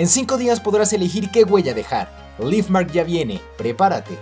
En 5 días podrás elegir qué huella dejar. LeafMark ya viene, prepárate.